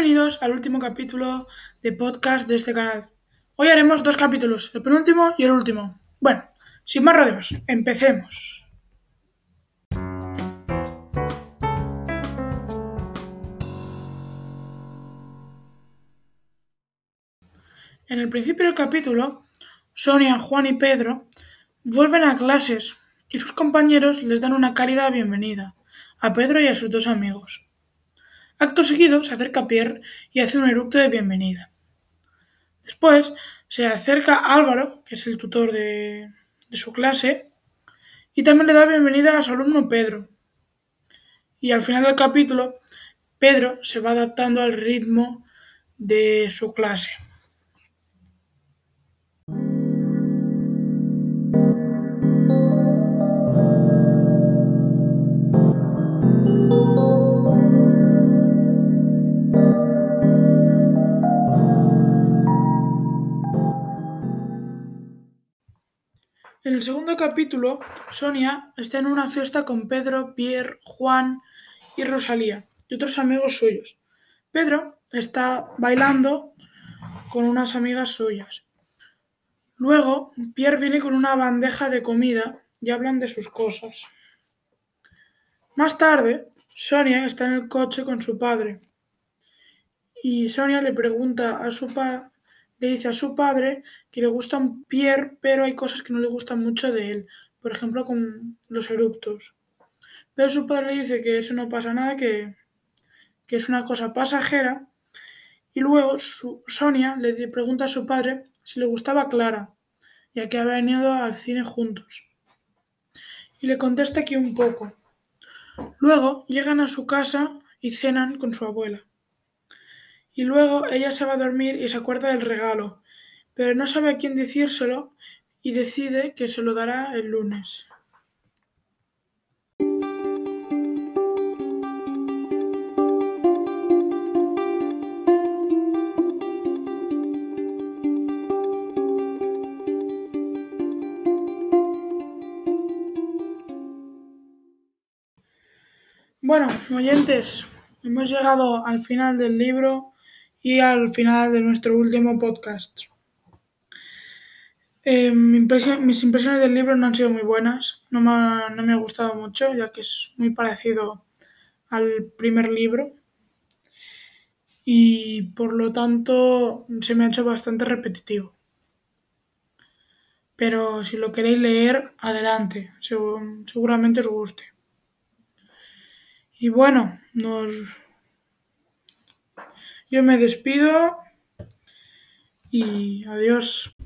bienvenidos al último capítulo de podcast de este canal. Hoy haremos dos capítulos, el penúltimo y el último. Bueno, sin más rodeos, empecemos. En el principio del capítulo, Sonia, Juan y Pedro vuelven a clases y sus compañeros les dan una cálida bienvenida a Pedro y a sus dos amigos. Acto seguido se acerca Pierre y hace un eructo de bienvenida. Después se acerca Álvaro, que es el tutor de, de su clase, y también le da bienvenida a su alumno Pedro. Y al final del capítulo, Pedro se va adaptando al ritmo de su clase. En el segundo capítulo, Sonia está en una fiesta con Pedro, Pierre, Juan y Rosalía y otros amigos suyos. Pedro está bailando con unas amigas suyas. Luego, Pierre viene con una bandeja de comida y hablan de sus cosas. Más tarde, Sonia está en el coche con su padre y Sonia le pregunta a su padre le dice a su padre que le gusta un Pierre, pero hay cosas que no le gustan mucho de él, por ejemplo con los eruptos. Pero su padre le dice que eso no pasa nada, que, que es una cosa pasajera. Y luego su, Sonia le pregunta a su padre si le gustaba Clara, ya que habían ido al cine juntos. Y le contesta que un poco. Luego llegan a su casa y cenan con su abuela. Y luego ella se va a dormir y se acuerda del regalo, pero no sabe a quién decírselo y decide que se lo dará el lunes. Bueno, oyentes, hemos llegado al final del libro y al final de nuestro último podcast. Eh, mis impresiones del libro no han sido muy buenas, no me, ha, no me ha gustado mucho, ya que es muy parecido al primer libro y por lo tanto se me ha hecho bastante repetitivo. Pero si lo queréis leer, adelante, seguramente os guste. Y bueno, nos yo me despido y adiós.